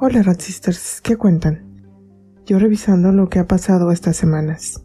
Hola Ratsisters, ¿qué cuentan? Yo revisando lo que ha pasado estas semanas.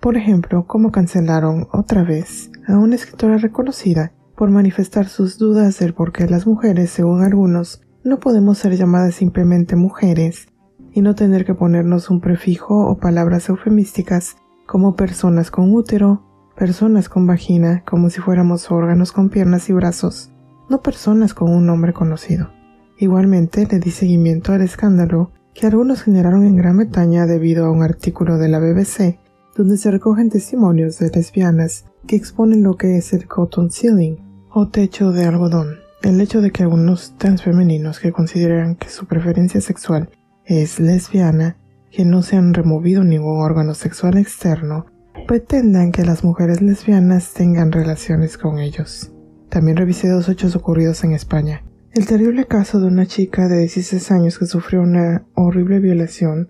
Por ejemplo, cómo cancelaron otra vez a una escritora reconocida por manifestar sus dudas del por qué las mujeres, según algunos, no podemos ser llamadas simplemente mujeres y no tener que ponernos un prefijo o palabras eufemísticas como personas con útero, personas con vagina, como si fuéramos órganos con piernas y brazos, no personas con un nombre conocido. Igualmente le di seguimiento al escándalo que algunos generaron en Gran Bretaña debido a un artículo de la BBC donde se recogen testimonios de lesbianas que exponen lo que es el cotton ceiling o techo de algodón. El hecho de que algunos transfemeninos que consideran que su preferencia sexual es lesbiana, que no se han removido ningún órgano sexual externo, pretendan que las mujeres lesbianas tengan relaciones con ellos. También revisé dos hechos ocurridos en España. El terrible caso de una chica de 16 años que sufrió una horrible violación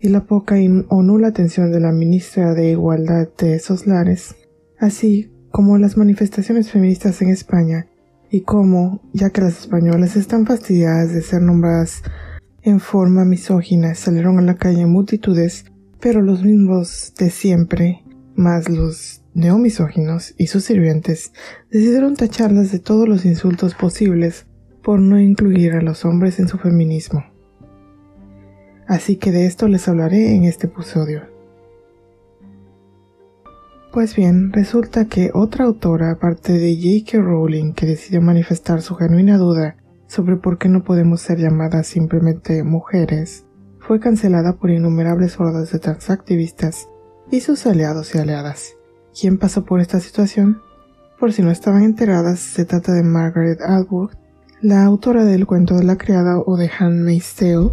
y la poca o nula atención de la ministra de Igualdad de esos lares, así como las manifestaciones feministas en España y cómo, ya que las españolas están fastidiadas de ser nombradas en forma misógina, salieron a la calle en multitudes, pero los mismos de siempre, más los neomisóginos y sus sirvientes, decidieron tacharlas de todos los insultos posibles por no incluir a los hombres en su feminismo. Así que de esto les hablaré en este episodio. Pues bien, resulta que otra autora, aparte de J.K. Rowling, que decidió manifestar su genuina duda sobre por qué no podemos ser llamadas simplemente mujeres, fue cancelada por innumerables hordas de transactivistas y sus aliados y aliadas. ¿Quién pasó por esta situación? Por si no estaban enteradas, se trata de Margaret Atwood, la autora del cuento de la criada o de Handmaid's Tale,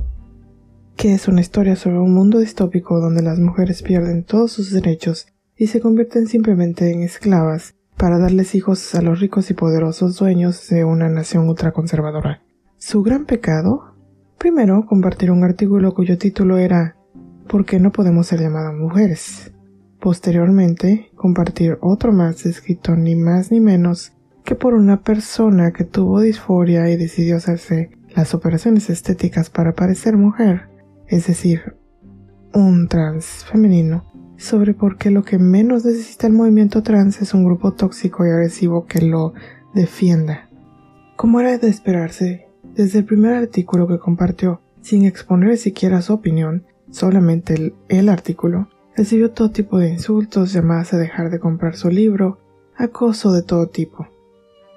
que es una historia sobre un mundo distópico donde las mujeres pierden todos sus derechos y se convierten simplemente en esclavas para darles hijos a los ricos y poderosos dueños de una nación ultraconservadora. Su gran pecado, primero, compartir un artículo cuyo título era ¿Por qué no podemos ser llamadas mujeres? Posteriormente, compartir otro más escrito ni más ni menos por una persona que tuvo disforia y decidió hacerse las operaciones estéticas para parecer mujer, es decir, un trans femenino, sobre por qué lo que menos necesita el movimiento trans es un grupo tóxico y agresivo que lo defienda. Como era de esperarse, desde el primer artículo que compartió, sin exponer siquiera su opinión, solamente el, el artículo, recibió todo tipo de insultos, llamadas a dejar de comprar su libro, acoso de todo tipo.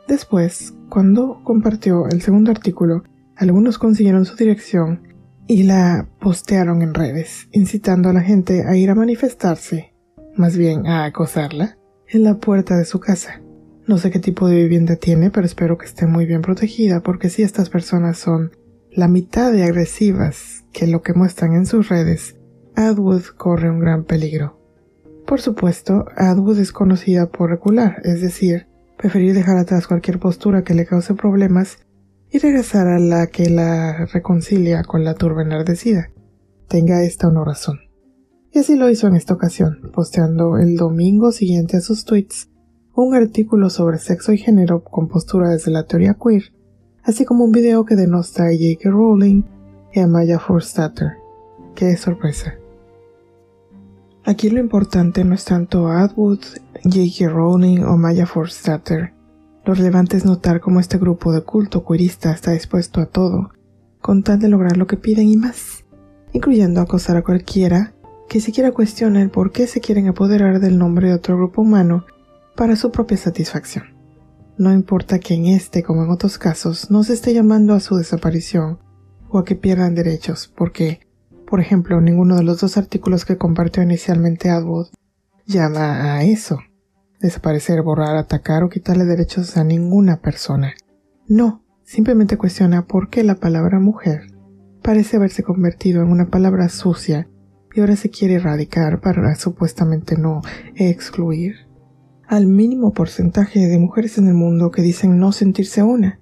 Después, cuando compartió el segundo artículo, algunos consiguieron su dirección y la postearon en redes, incitando a la gente a ir a manifestarse, más bien a acosarla, en la puerta de su casa. No sé qué tipo de vivienda tiene, pero espero que esté muy bien protegida, porque si estas personas son la mitad de agresivas que lo que muestran en sus redes, Adwood corre un gran peligro. Por supuesto, Adwood es conocida por recular, es decir, preferir dejar atrás cualquier postura que le cause problemas y regresar a la que la reconcilia con la turba enardecida, tenga esta o no razón. Y así lo hizo en esta ocasión, posteando el domingo siguiente a sus tweets un artículo sobre sexo y género con postura desde la teoría queer, así como un video que denosta a J.K. Rowling y a Maya Forstater. ¡Qué sorpresa! Aquí lo importante no es tanto Atwood, J.K. Rowling o Maya Forstater. Lo relevante es notar cómo este grupo de culto queerista está dispuesto a todo, con tal de lograr lo que piden y más, incluyendo acosar a cualquiera que siquiera cuestione el por qué se quieren apoderar del nombre de otro grupo humano para su propia satisfacción. No importa que en este, como en otros casos, no se esté llamando a su desaparición o a que pierdan derechos, porque por ejemplo, ninguno de los dos artículos que compartió inicialmente Atwood llama a eso. Desaparecer, borrar, atacar o quitarle derechos a ninguna persona. No, simplemente cuestiona por qué la palabra mujer parece haberse convertido en una palabra sucia y ahora se quiere erradicar para supuestamente no excluir al mínimo porcentaje de mujeres en el mundo que dicen no sentirse una.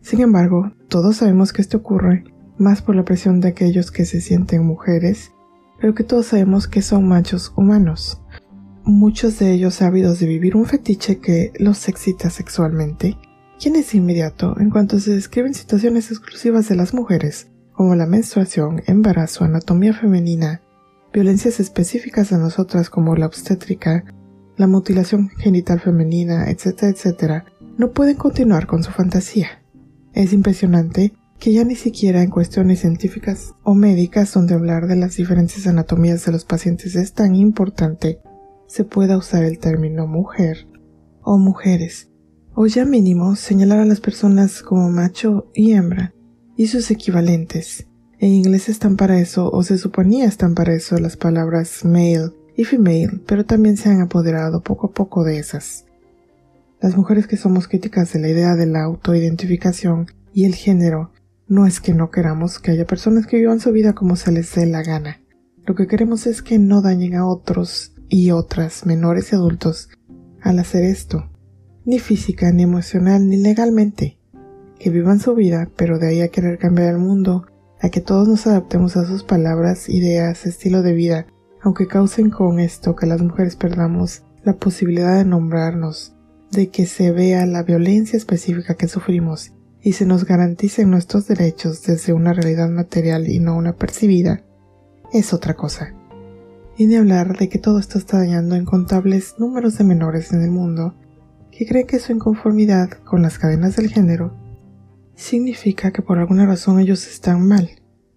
Sin embargo, todos sabemos que esto ocurre más por la presión de aquellos que se sienten mujeres, pero que todos sabemos que son machos humanos. Muchos de ellos ávidos de vivir un fetiche que los excita sexualmente, quien es inmediato en cuanto se describen situaciones exclusivas de las mujeres como la menstruación, embarazo, anatomía femenina, violencias específicas a nosotras como la obstétrica, la mutilación genital femenina, etcétera, etcétera, no pueden continuar con su fantasía. Es impresionante que ya ni siquiera en cuestiones científicas o médicas donde hablar de las diferentes anatomías de los pacientes es tan importante, se pueda usar el término mujer o mujeres, o ya mínimo señalar a las personas como macho y hembra, y sus equivalentes. En inglés están para eso, o se suponía están para eso, las palabras male y female, pero también se han apoderado poco a poco de esas. Las mujeres que somos críticas de la idea de la autoidentificación y el género, no es que no queramos que haya personas que vivan su vida como se les dé la gana. Lo que queremos es que no dañen a otros y otras menores y adultos al hacer esto, ni física, ni emocional, ni legalmente. Que vivan su vida, pero de ahí a querer cambiar el mundo, a que todos nos adaptemos a sus palabras, ideas, estilo de vida, aunque causen con esto que las mujeres perdamos la posibilidad de nombrarnos, de que se vea la violencia específica que sufrimos y se nos garanticen nuestros derechos desde una realidad material y no una percibida, es otra cosa. Y de hablar de que todo esto está dañando incontables números de menores en el mundo que creen que su inconformidad con las cadenas del género significa que por alguna razón ellos están mal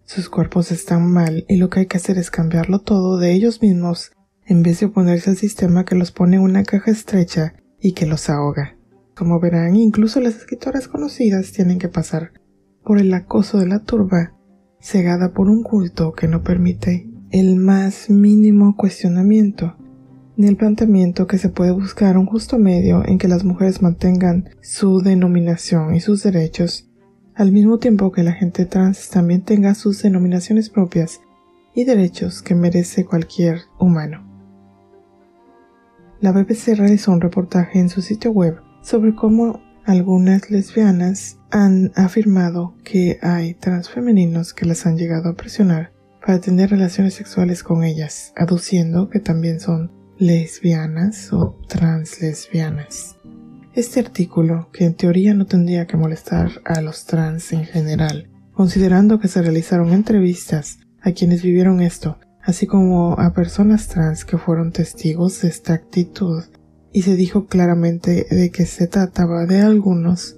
sus cuerpos están mal y lo que hay que hacer es cambiarlo todo de ellos mismos en vez de oponerse al sistema que los pone en una caja estrecha y que los ahoga. Como verán, incluso las escritoras conocidas tienen que pasar por el acoso de la turba, cegada por un culto que no permite el más mínimo cuestionamiento, ni el planteamiento que se puede buscar un justo medio en que las mujeres mantengan su denominación y sus derechos al mismo tiempo que la gente trans también tenga sus denominaciones propias y derechos que merece cualquier humano. La BBC realizó un reportaje en su sitio web sobre cómo algunas lesbianas han afirmado que hay transfemeninos que las han llegado a presionar para tener relaciones sexuales con ellas, aduciendo que también son lesbianas o translesbianas. Este artículo, que en teoría no tendría que molestar a los trans en general, considerando que se realizaron entrevistas a quienes vivieron esto, así como a personas trans que fueron testigos de esta actitud, y se dijo claramente de que se trataba de algunos,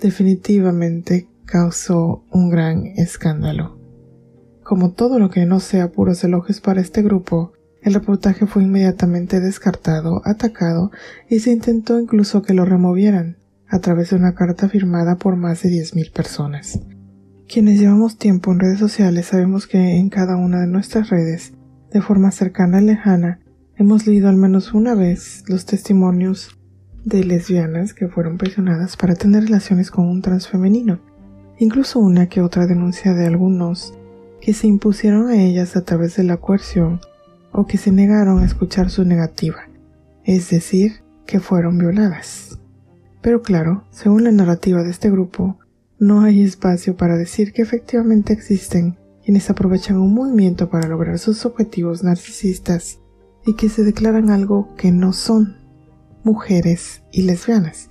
definitivamente causó un gran escándalo. Como todo lo que no sea puros elogios para este grupo, el reportaje fue inmediatamente descartado, atacado y se intentó incluso que lo removieran a través de una carta firmada por más de 10.000 personas. Quienes llevamos tiempo en redes sociales sabemos que en cada una de nuestras redes, de forma cercana y lejana, hemos leído al menos una vez los testimonios de lesbianas que fueron presionadas para tener relaciones con un transfemenino, incluso una que otra denuncia de algunos que se impusieron a ellas a través de la coerción o que se negaron a escuchar su negativa, es decir, que fueron violadas. Pero claro, según la narrativa de este grupo, no hay espacio para decir que efectivamente existen quienes aprovechan un movimiento para lograr sus objetivos narcisistas y que se declaran algo que no son, mujeres y lesbianas,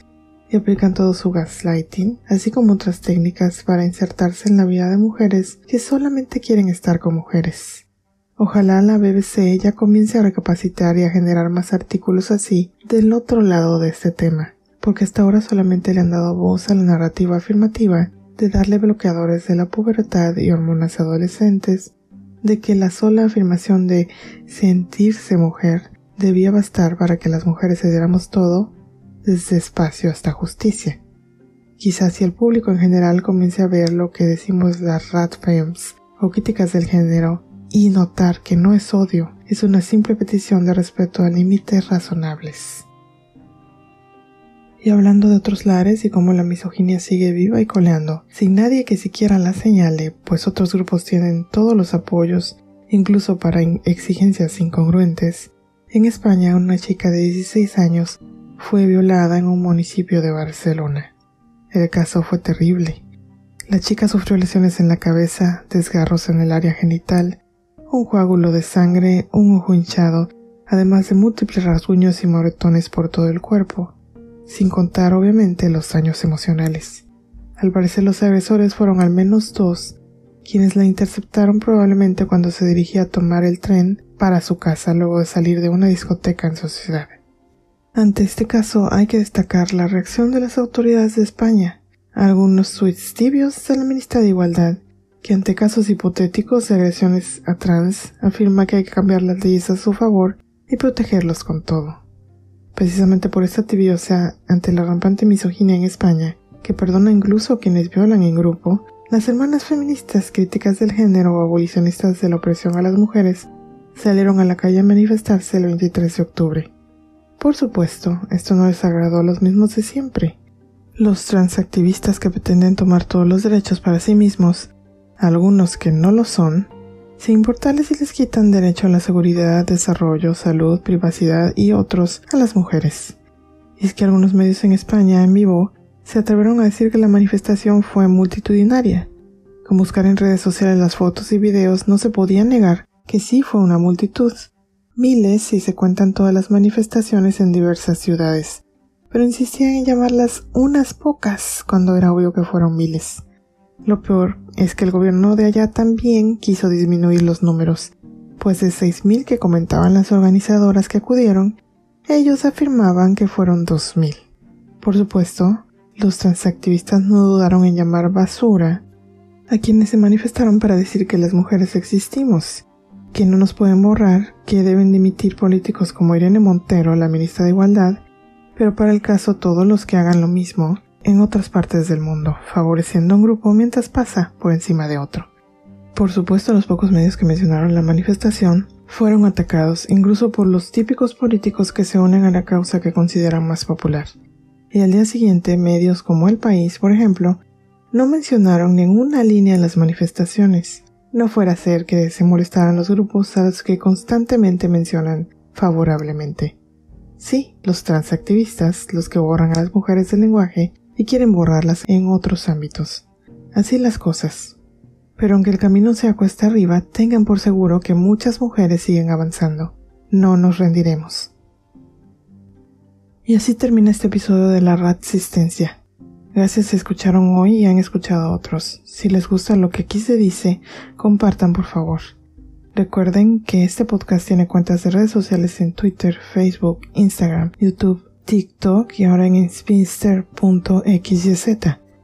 y aplican todo su gaslighting, así como otras técnicas para insertarse en la vida de mujeres que solamente quieren estar con mujeres. Ojalá la BBC ya comience a recapacitar y a generar más artículos así del otro lado de este tema, porque hasta ahora solamente le han dado voz a la narrativa afirmativa de darle bloqueadores de la pubertad y hormonas adolescentes, de que la sola afirmación de sentirse mujer debía bastar para que las mujeres se diéramos todo, desde espacio hasta justicia. Quizás si el público en general comience a ver lo que decimos las rat films o críticas del género y notar que no es odio, es una simple petición de respeto a límites razonables. Y hablando de otros lares y cómo la misoginia sigue viva y coleando, sin nadie que siquiera la señale, pues otros grupos tienen todos los apoyos, incluso para exigencias incongruentes, en España una chica de 16 años fue violada en un municipio de Barcelona. El caso fue terrible. La chica sufrió lesiones en la cabeza, desgarros en el área genital un coágulo de sangre, un ojo hinchado, además de múltiples rasguños y moretones por todo el cuerpo, sin contar obviamente los daños emocionales. Al parecer los agresores fueron al menos dos, quienes la interceptaron probablemente cuando se dirigía a tomar el tren para su casa luego de salir de una discoteca en su ciudad. Ante este caso hay que destacar la reacción de las autoridades de España, algunos tweets tibios del Ministerio de Igualdad, que ante casos hipotéticos de agresiones a trans afirma que hay que cambiar las leyes a su favor y protegerlos con todo. Precisamente por esta tibiosa ante la rampante misoginia en España, que perdona incluso a quienes violan en grupo, las hermanas feministas críticas del género o abolicionistas de la opresión a las mujeres salieron a la calle a manifestarse el 23 de octubre. Por supuesto, esto no les agradó a los mismos de siempre. Los transactivistas que pretenden tomar todos los derechos para sí mismos, algunos que no lo son, sin importarles si les quitan derecho a la seguridad, desarrollo, salud, privacidad y otros a las mujeres. Y es que algunos medios en España en vivo se atrevieron a decir que la manifestación fue multitudinaria. Con buscar en redes sociales las fotos y videos no se podía negar que sí fue una multitud, miles si se cuentan todas las manifestaciones en diversas ciudades, pero insistían en llamarlas unas pocas cuando era obvio que fueron miles. Lo peor es que el gobierno de allá también quiso disminuir los números, pues de 6.000 que comentaban las organizadoras que acudieron, ellos afirmaban que fueron 2.000. Por supuesto, los transactivistas no dudaron en llamar basura a quienes se manifestaron para decir que las mujeres existimos que no nos pueden borrar, que deben dimitir políticos como Irene Montero, la ministra de Igualdad, pero para el caso todos los que hagan lo mismo en otras partes del mundo, favoreciendo a un grupo mientras pasa por encima de otro. Por supuesto, los pocos medios que mencionaron la manifestación fueron atacados incluso por los típicos políticos que se unen a la causa que consideran más popular. Y al día siguiente, medios como El País, por ejemplo, no mencionaron ninguna línea en las manifestaciones, no fuera a ser que se molestaran los grupos a los que constantemente mencionan favorablemente. Sí, los transactivistas, los que borran a las mujeres del lenguaje y quieren borrarlas en otros ámbitos. Así las cosas. Pero aunque el camino sea cuesta arriba, tengan por seguro que muchas mujeres siguen avanzando. No nos rendiremos. Y así termina este episodio de la Resistencia. Gracias si escucharon hoy y han escuchado otros. Si les gusta lo que aquí se dice, compartan por favor. Recuerden que este podcast tiene cuentas de redes sociales en Twitter, Facebook, Instagram, YouTube, TikTok y ahora en spinster.xyz.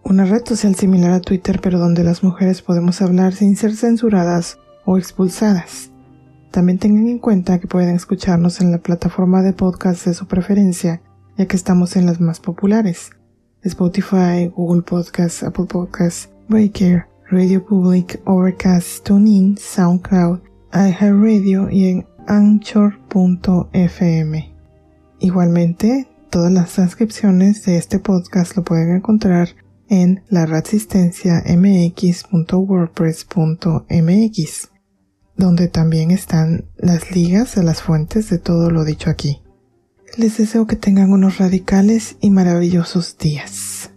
Una red social similar a Twitter pero donde las mujeres podemos hablar sin ser censuradas o expulsadas. También tengan en cuenta que pueden escucharnos en la plataforma de podcast de su preferencia, ya que estamos en las más populares. Spotify, Google Podcasts, Apple Podcasts, Breaker, Radio Public, Overcast, TuneIn, SoundCloud, iHeartRadio y en Anchor.fm. Igualmente, todas las transcripciones de este podcast lo pueden encontrar en mx.wordpress.mx, donde también están las ligas de las fuentes de todo lo dicho aquí. Les deseo que tengan unos radicales y maravillosos días.